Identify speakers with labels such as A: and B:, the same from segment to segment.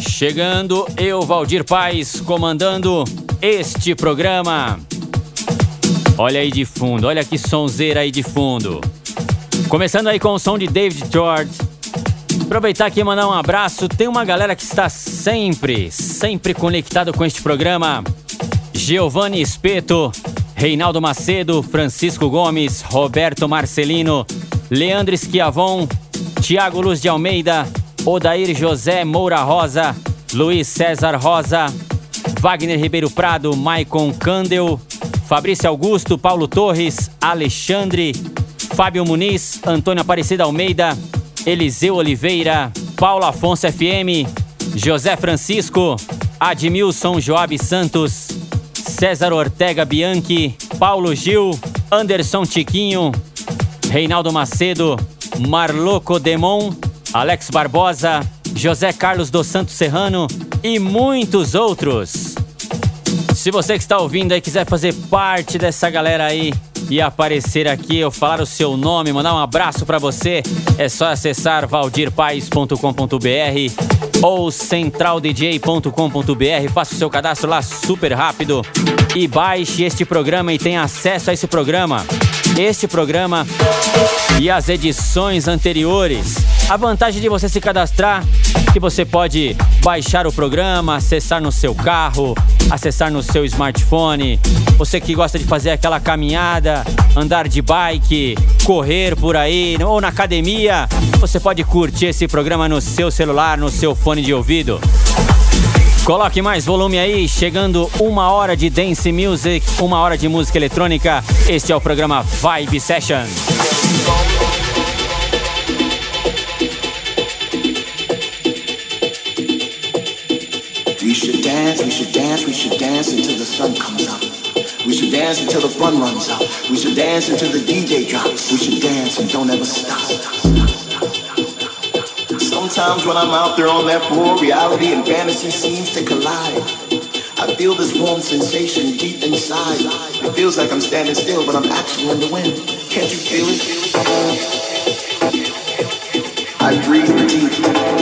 A: Chegando eu, Valdir Paz, comandando este programa. Olha aí de fundo, olha que sonzeira aí de fundo. Começando aí com o som de David George. Aproveitar aqui e mandar um abraço. Tem uma galera que está sempre, sempre conectado com este programa. Giovanni Espeto, Reinaldo Macedo, Francisco Gomes, Roberto Marcelino, Leandro Schiavon, Tiago Luz de Almeida, Odair José Moura Rosa, Luiz César Rosa, Wagner Ribeiro Prado, Maicon Candel, Fabrício Augusto, Paulo Torres, Alexandre, Fábio Muniz, Antônio Aparecida Almeida, Eliseu Oliveira, Paulo Afonso FM, José Francisco, Admilson Joab Santos, César Ortega Bianchi, Paulo Gil, Anderson Tiquinho, Reinaldo Macedo, Marloco Demon, Alex Barbosa, José Carlos dos Santos Serrano e muitos outros. Se você que está ouvindo aí quiser fazer parte dessa galera aí e aparecer aqui, eu falar o seu nome, mandar um abraço para você, é só acessar valdirpais.com.br ou centraldj.com.br, faça o seu cadastro lá super rápido e baixe este programa e tenha acesso a esse programa. Este programa e as edições anteriores. A vantagem de você se cadastrar é que você pode baixar o programa, acessar no seu carro, acessar no seu smartphone. Você que gosta de fazer aquela caminhada, andar de bike, correr por aí ou na academia, você pode curtir esse programa no seu celular, no seu fone de ouvido. Coloque mais volume aí, chegando uma hora de dance music, uma hora de música eletrônica. Este é o programa Vibe Session.
B: Dance, we should dance, we should dance until the sun comes up. We should dance until the fun runs out. We should dance until the DJ drops. We should dance and don't ever stop. Sometimes when I'm out there on that floor, reality and fantasy seems to collide. I feel this warm sensation deep inside. It feels like I'm standing still, but I'm actually in the wind. Can't you feel it? I breathe deep.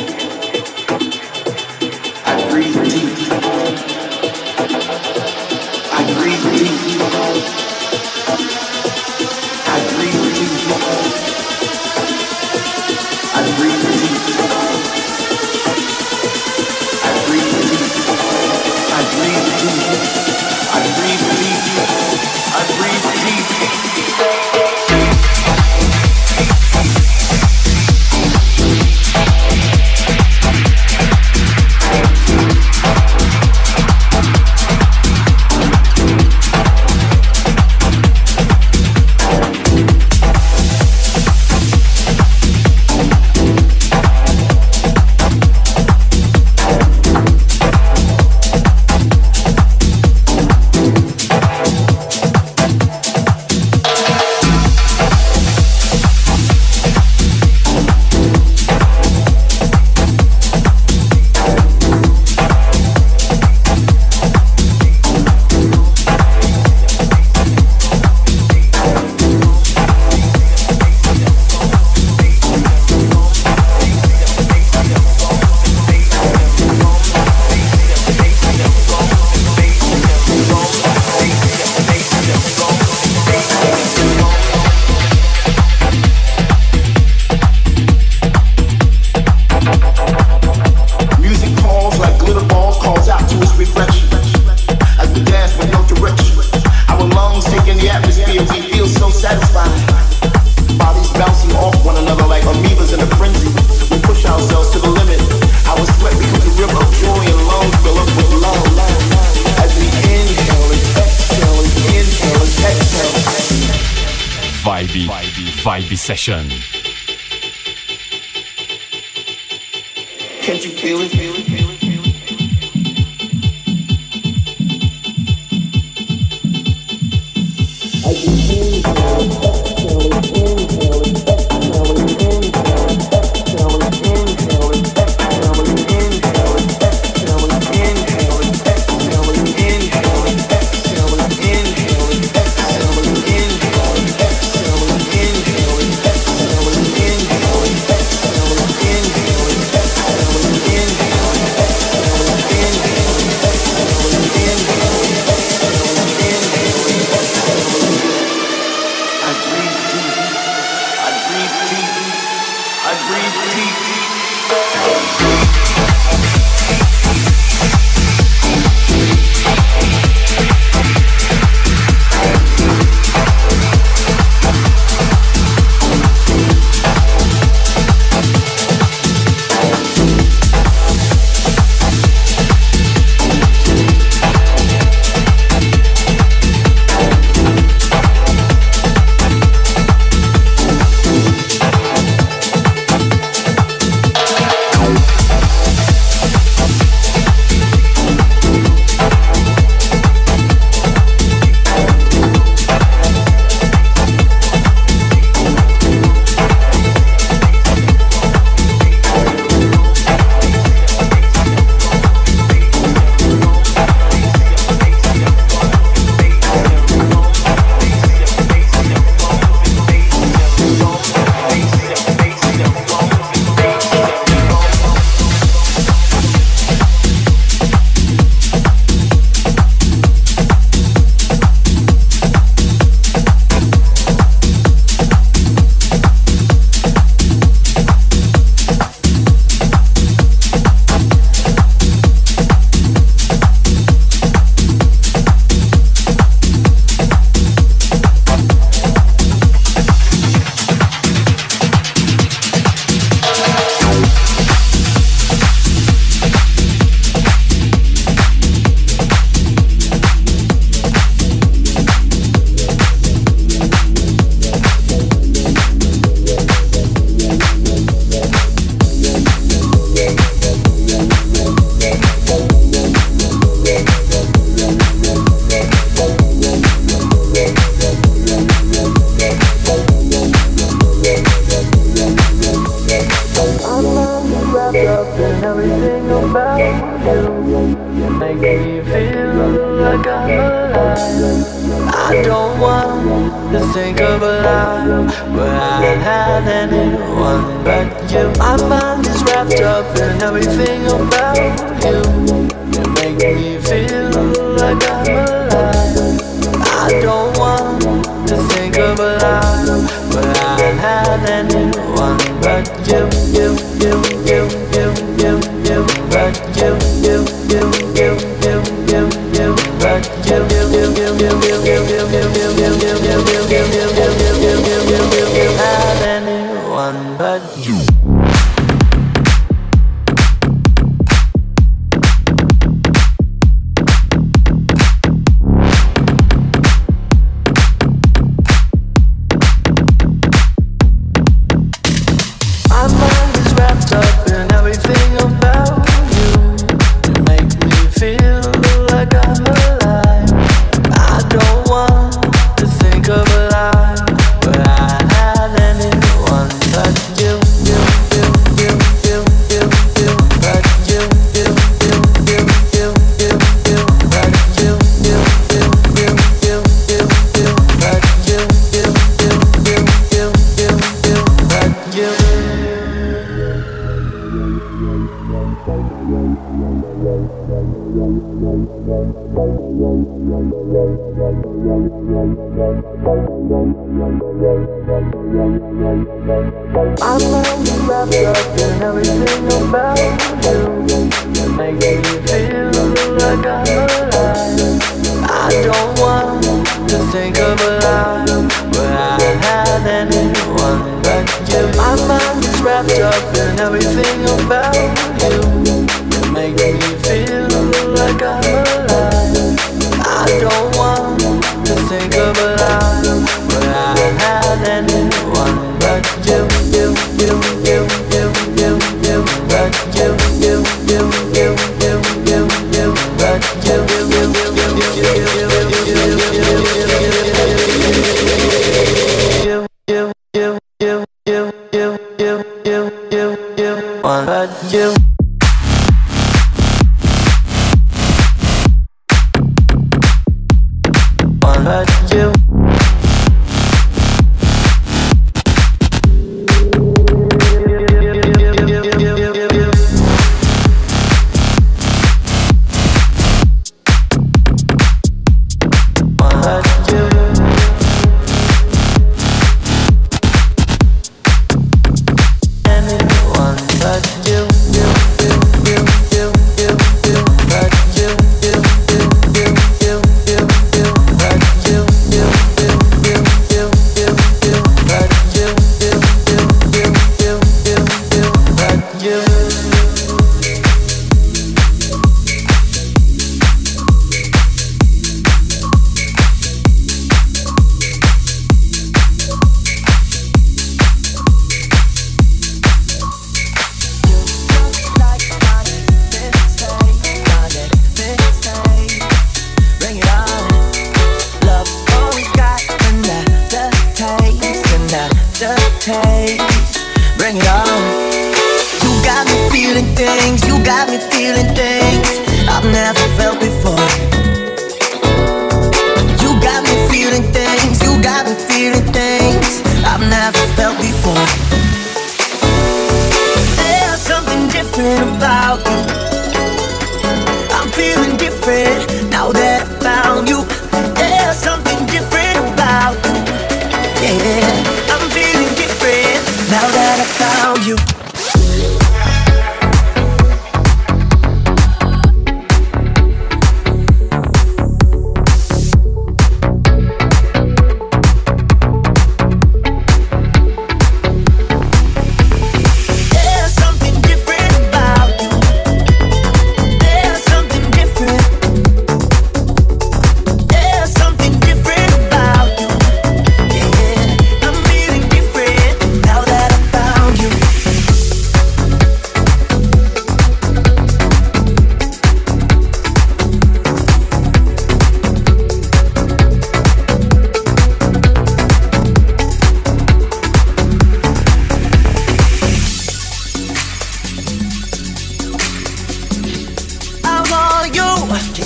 B: I found you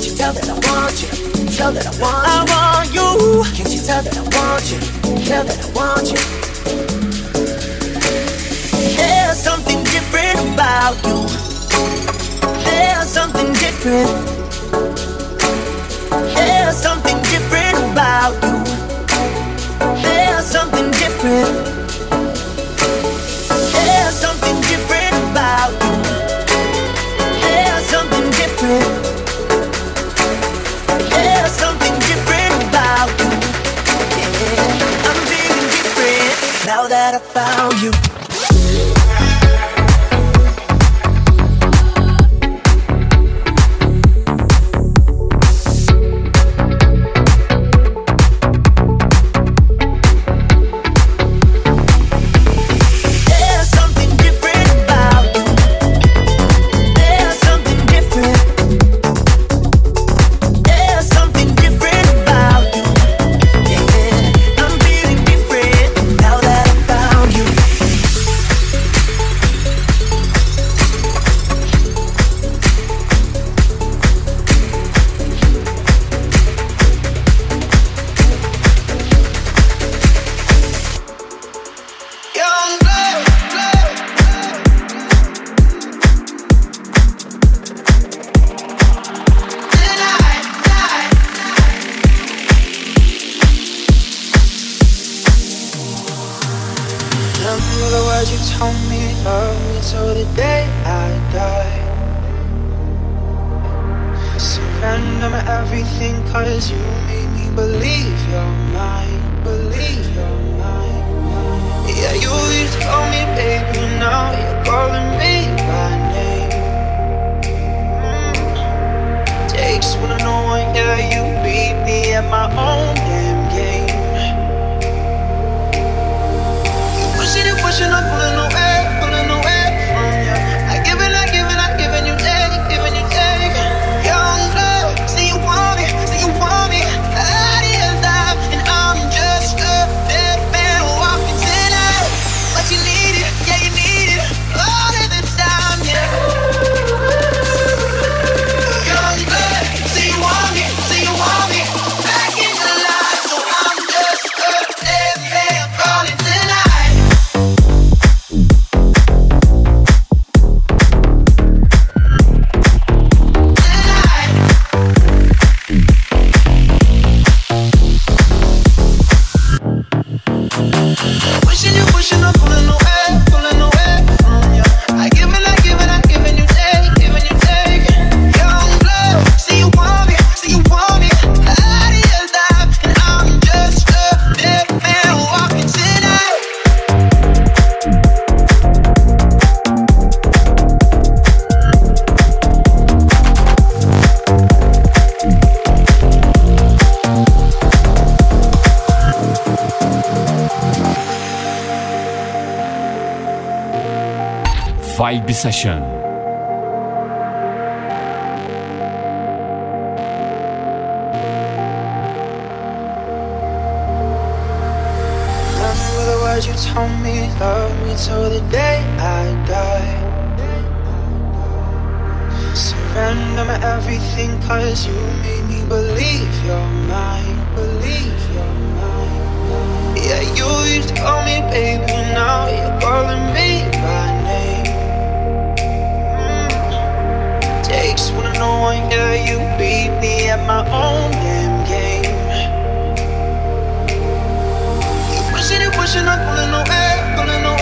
C: tell that I want you?
D: Tell that I want you. I want you. Can't you tell that I want you? Tell that I want you. There's something different about you. There's something different. There's something different about you. There's something different.
E: Surrender my everything, cause you made me believe you're mine, believe you're mine. Yeah, you used to call me baby, now you're calling me by name. Mm. Takes one to know one, yeah, you beat me at my own damn game. Pushing and pushing, I'm pulling
F: Session.
E: Remember the words you told me, love me till the day I die. Surrender my everything, cause you made me believe you're mine, believe you're mine. Yeah, you used to call me baby, now you're calling me by Takes when I know I'm there. you beat me at my own damn game. You wishing and wishing I'm
G: pulling no air. pulling no air.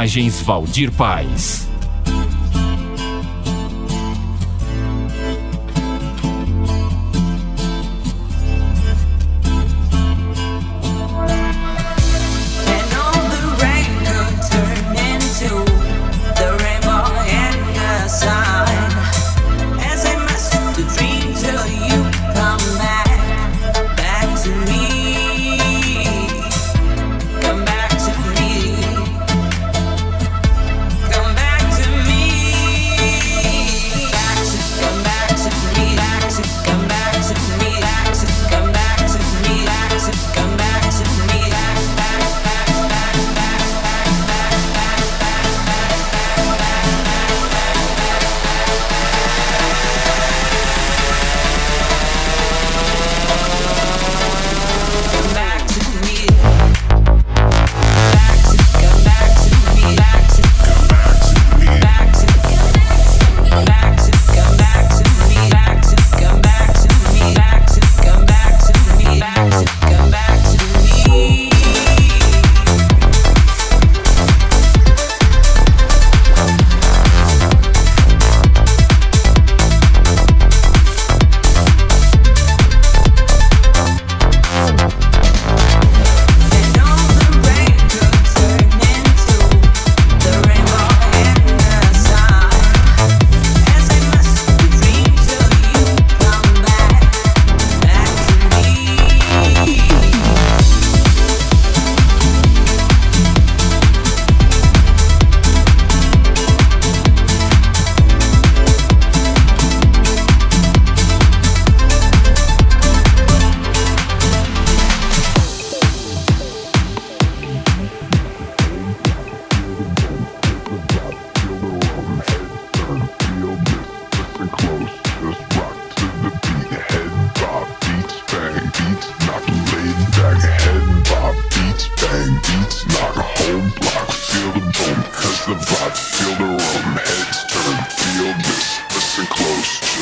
F: Mixagens Valdir Paz.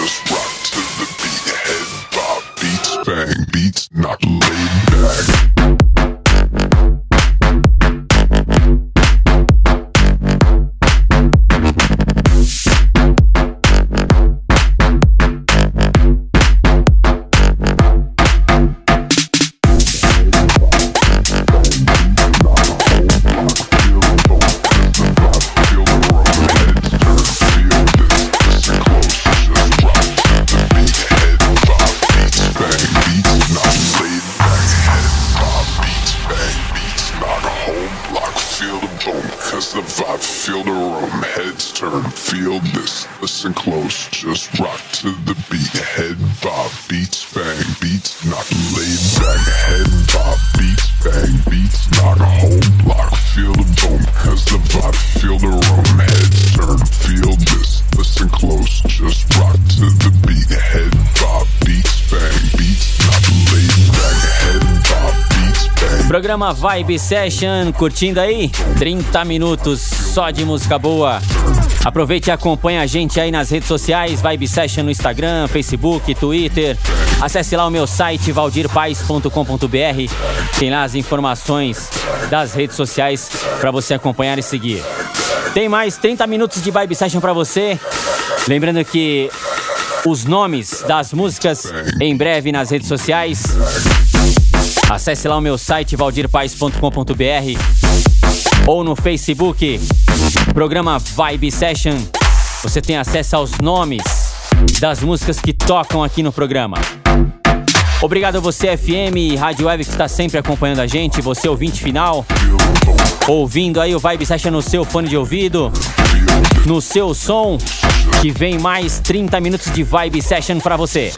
H: just rock to the beat, head bob, beats bang, beats not laid back. Vibe
A: Session, curtindo aí? 30 minutos só de música boa. Aproveite e acompanhe a gente aí nas redes sociais, Vibe Session no Instagram, Facebook, Twitter. Acesse lá o meu site valdirpaes.com.br. Tem lá as informações das redes sociais para você acompanhar e seguir. Tem mais 30 minutos de Vibe Session para você. Lembrando que os nomes das músicas em breve nas redes sociais. Acesse lá o meu site valdirpaes.com.br ou no Facebook, programa Vibe Session. Você tem acesso aos nomes das músicas que tocam aqui no programa. Obrigado a você, FM e Rádio Web, que está sempre acompanhando a gente. Você, ouvinte final, ouvindo aí o Vibe Session no seu fone de ouvido, no seu som, que vem mais 30 minutos de Vibe Session para você.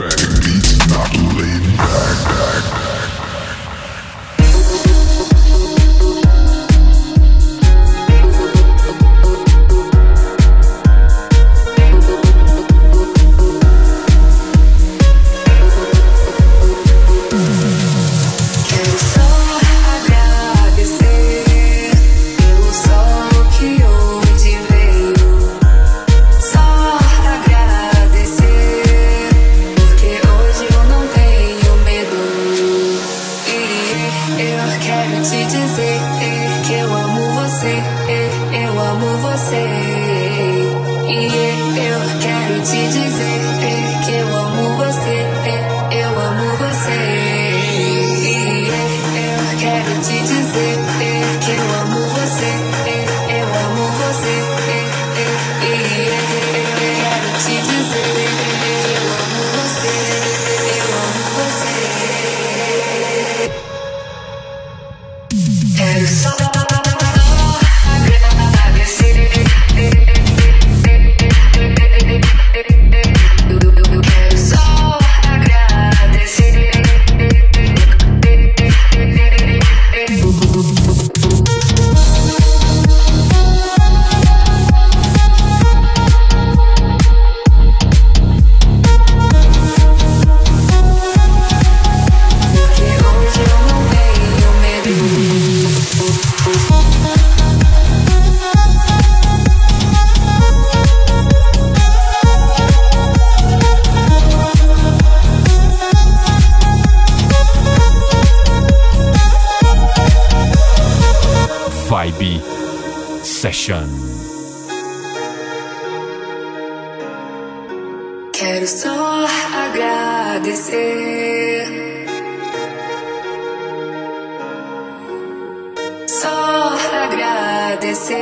I: Quero só agradecer. Só agradecer.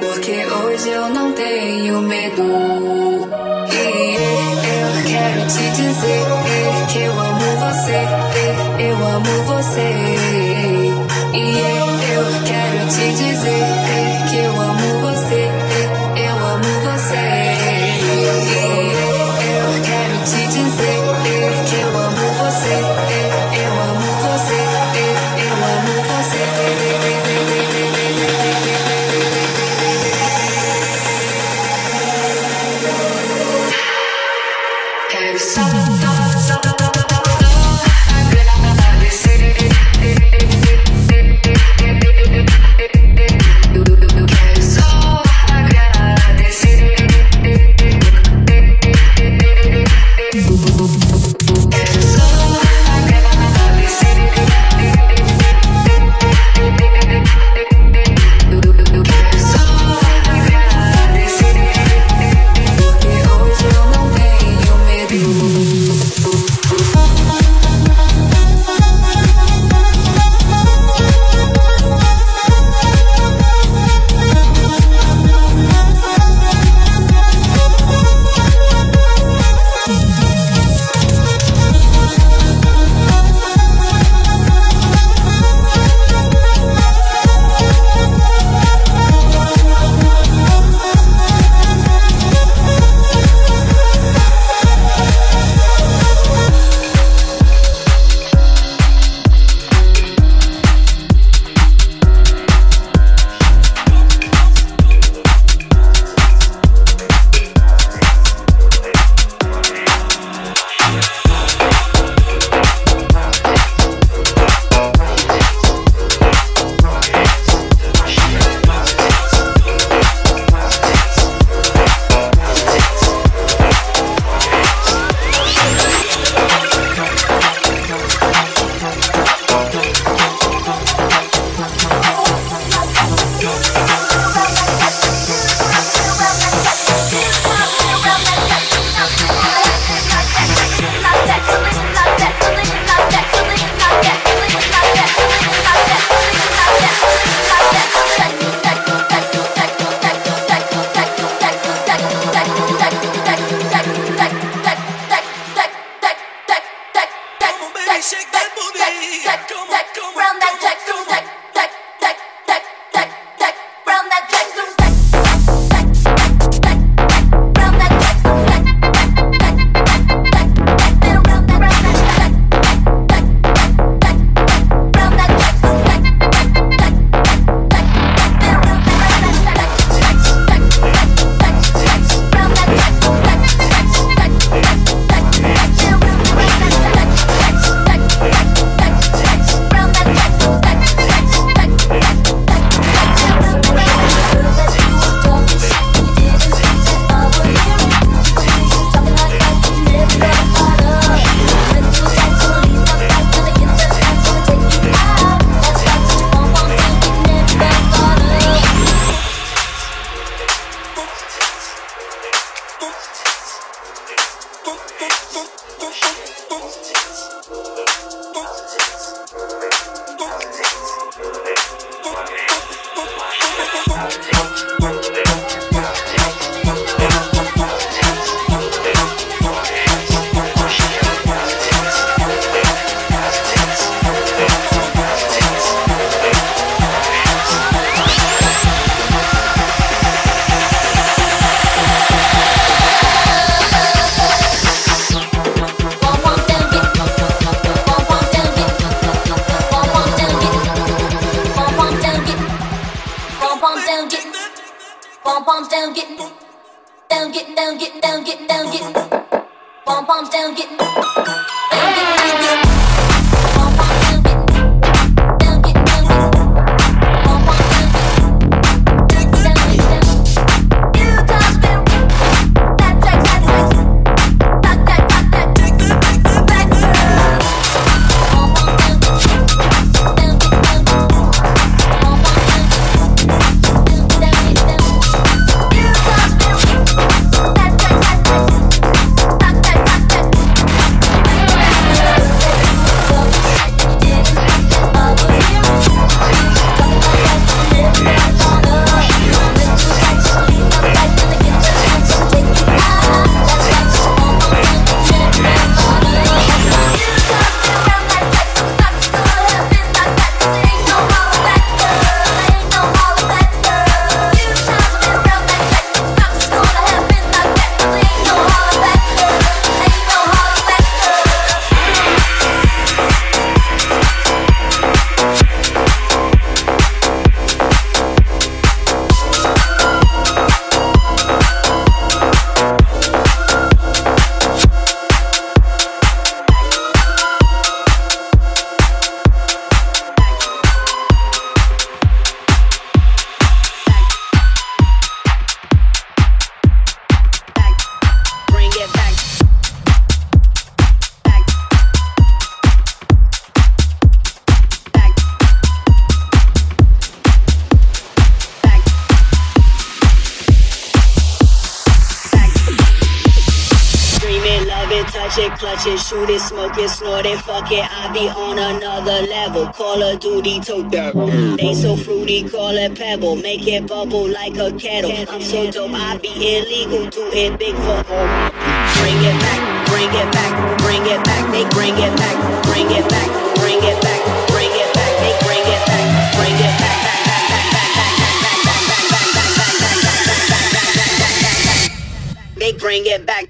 I: Porque hoje eu não tenho medo. E eu quero te dizer que eu amo você. Eu amo você. Te dizer que eu amo
J: it, fuck it. I be on another level. Call of Duty, tote that. They so fruity, call it pebble. Make it bubble like a kettle. I'm so dope, I be illegal. Do it big for all Bring it back, bring it back, bring it back, they bring it back, bring it back, bring it back, bring it back, they bring it back, bring it back,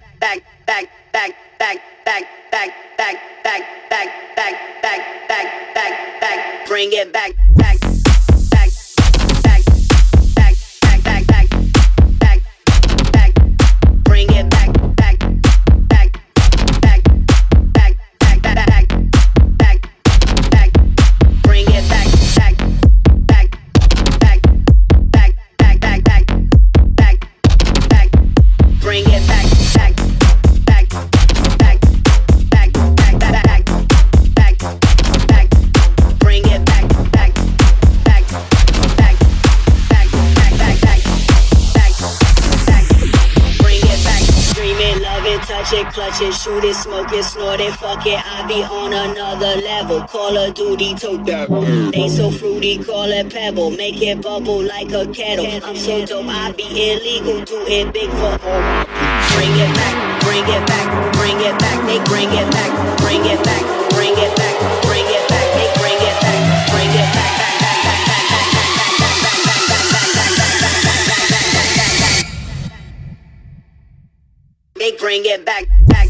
J: smoke it, snort it, fuck it. I be on another level. Call of Duty, tote that. They so fruity, call it pebble. Make it bubble like a kettle. I'm so dope, I be illegal. Do it big for all Bring it back, bring it back, bring it back. They bring it back, bring it back, bring it back, bring it back, make bring it back, bring it back, back, back, back, back, back, back, back, back, back, back, back, back, back, back, back, back, back. Make bring it back, back,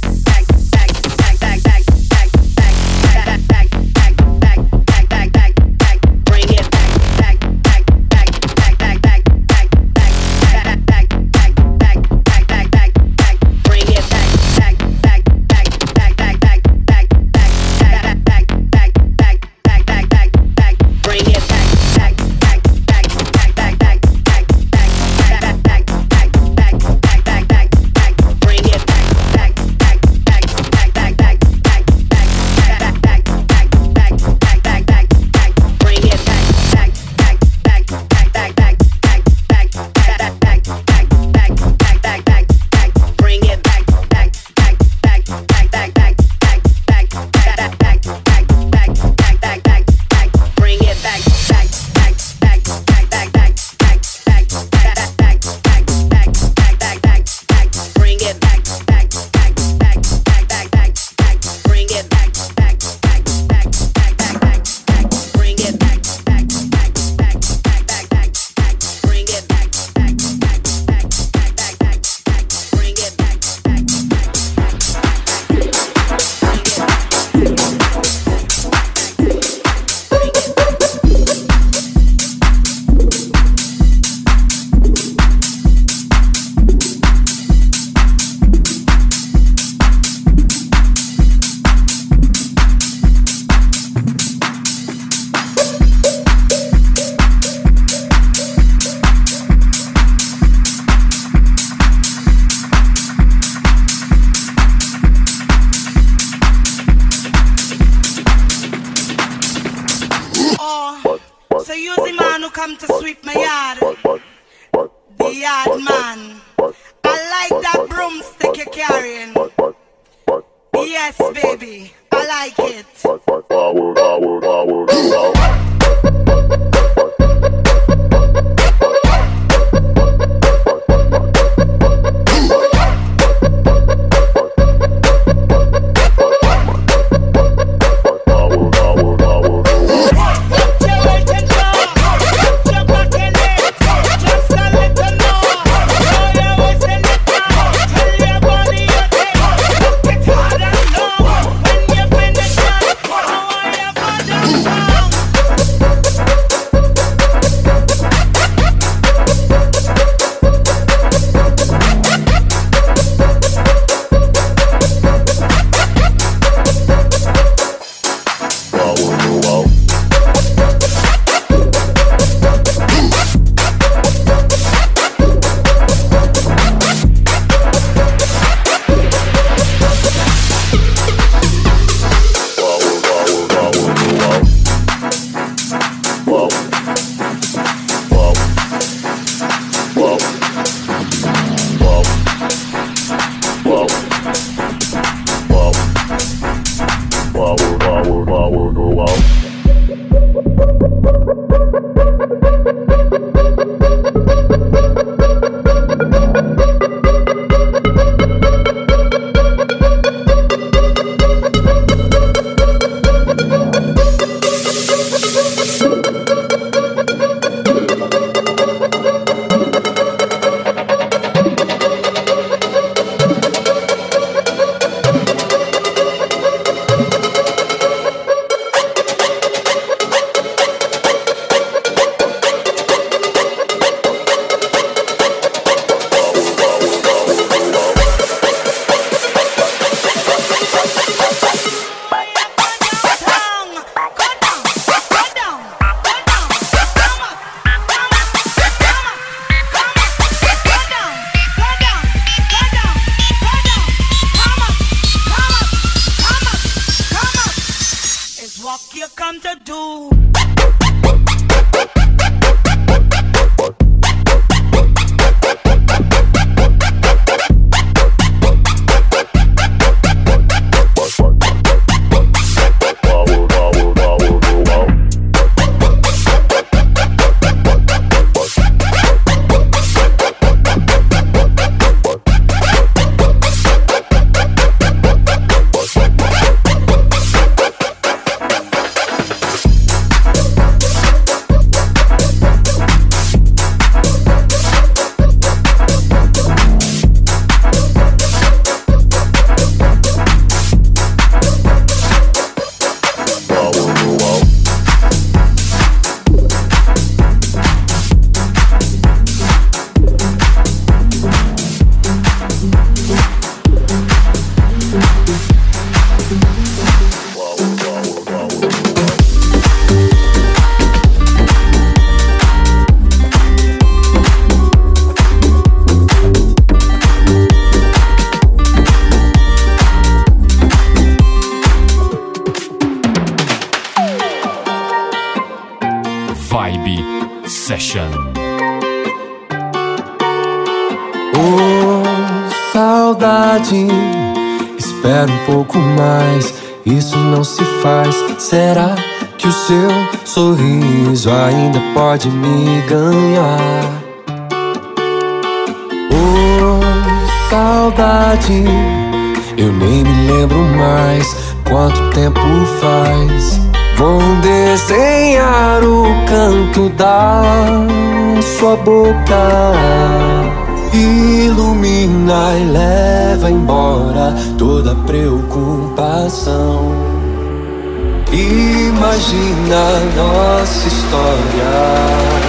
K: What you come to do.
L: pode me ganhar. Oh, saudade, eu nem me lembro mais quanto tempo faz. Vão desenhar o canto da sua boca. Ilumina e leva embora toda preocupação. Imagina nossa história.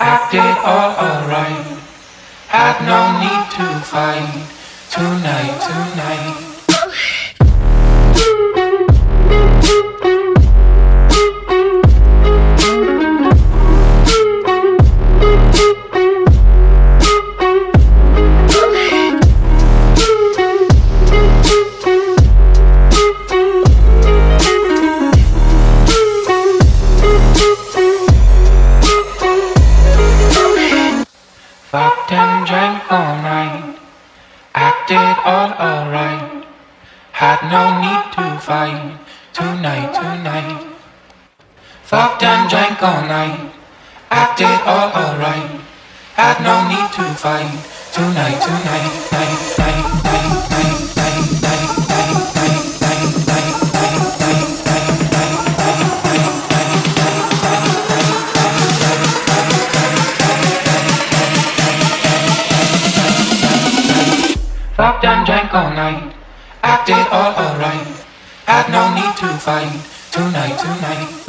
M: I
N: did all alright. Had no need to fight tonight, tonight. no need to fight tonight, tonight. Fucked and drank all night, acted all alright. Had no need to fight tonight, tonight, night, night, night, night, night, night, night, night, night, night. Fucked and drank all night did all alright. Had no need to fight tonight, tonight.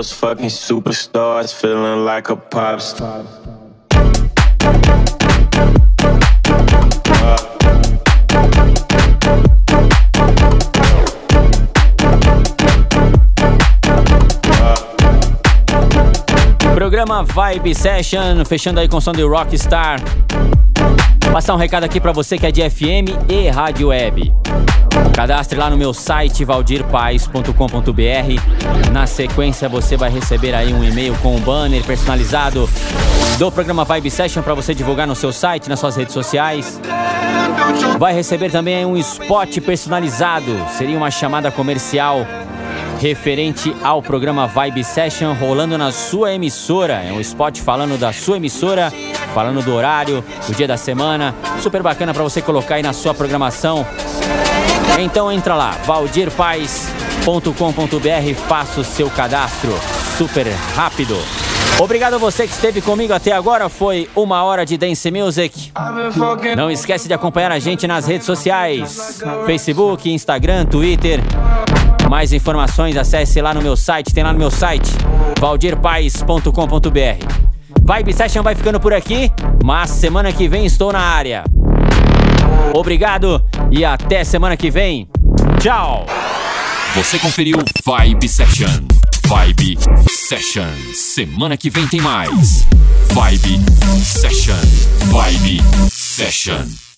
O: those fucking superstars, feeling like a pop star.
A: Programa Vibe Session, fechando aí com o som de Rockstar. Passar um recado aqui pra você que é de FM e rádio web. Cadastre lá no meu site valdirpaes.com.br. Na sequência você vai receber aí um e-mail com um banner personalizado do programa Vibe Session para você divulgar no seu site, nas suas redes sociais. Vai receber também um spot personalizado, seria uma chamada comercial referente ao programa Vibe Session rolando na sua emissora. É um spot falando da sua emissora, falando do horário, do dia da semana. Super bacana para você colocar aí na sua programação. Então entra lá, valdirpaes.com.br, faça o seu cadastro super rápido. Obrigado a você que esteve comigo até agora, foi uma hora de Dance Music. Não esquece de acompanhar a gente nas redes sociais, Facebook, Instagram, Twitter. Mais informações, acesse lá no meu site, tem lá no meu site, valdirpaes.com.br. Vibe Session vai ficando por aqui, mas semana que vem estou na área. Obrigado e até semana que vem. Tchau!
F: Você conferiu Vibe Session. Vibe Session. Semana que vem tem mais. Vibe Session. Vibe Session.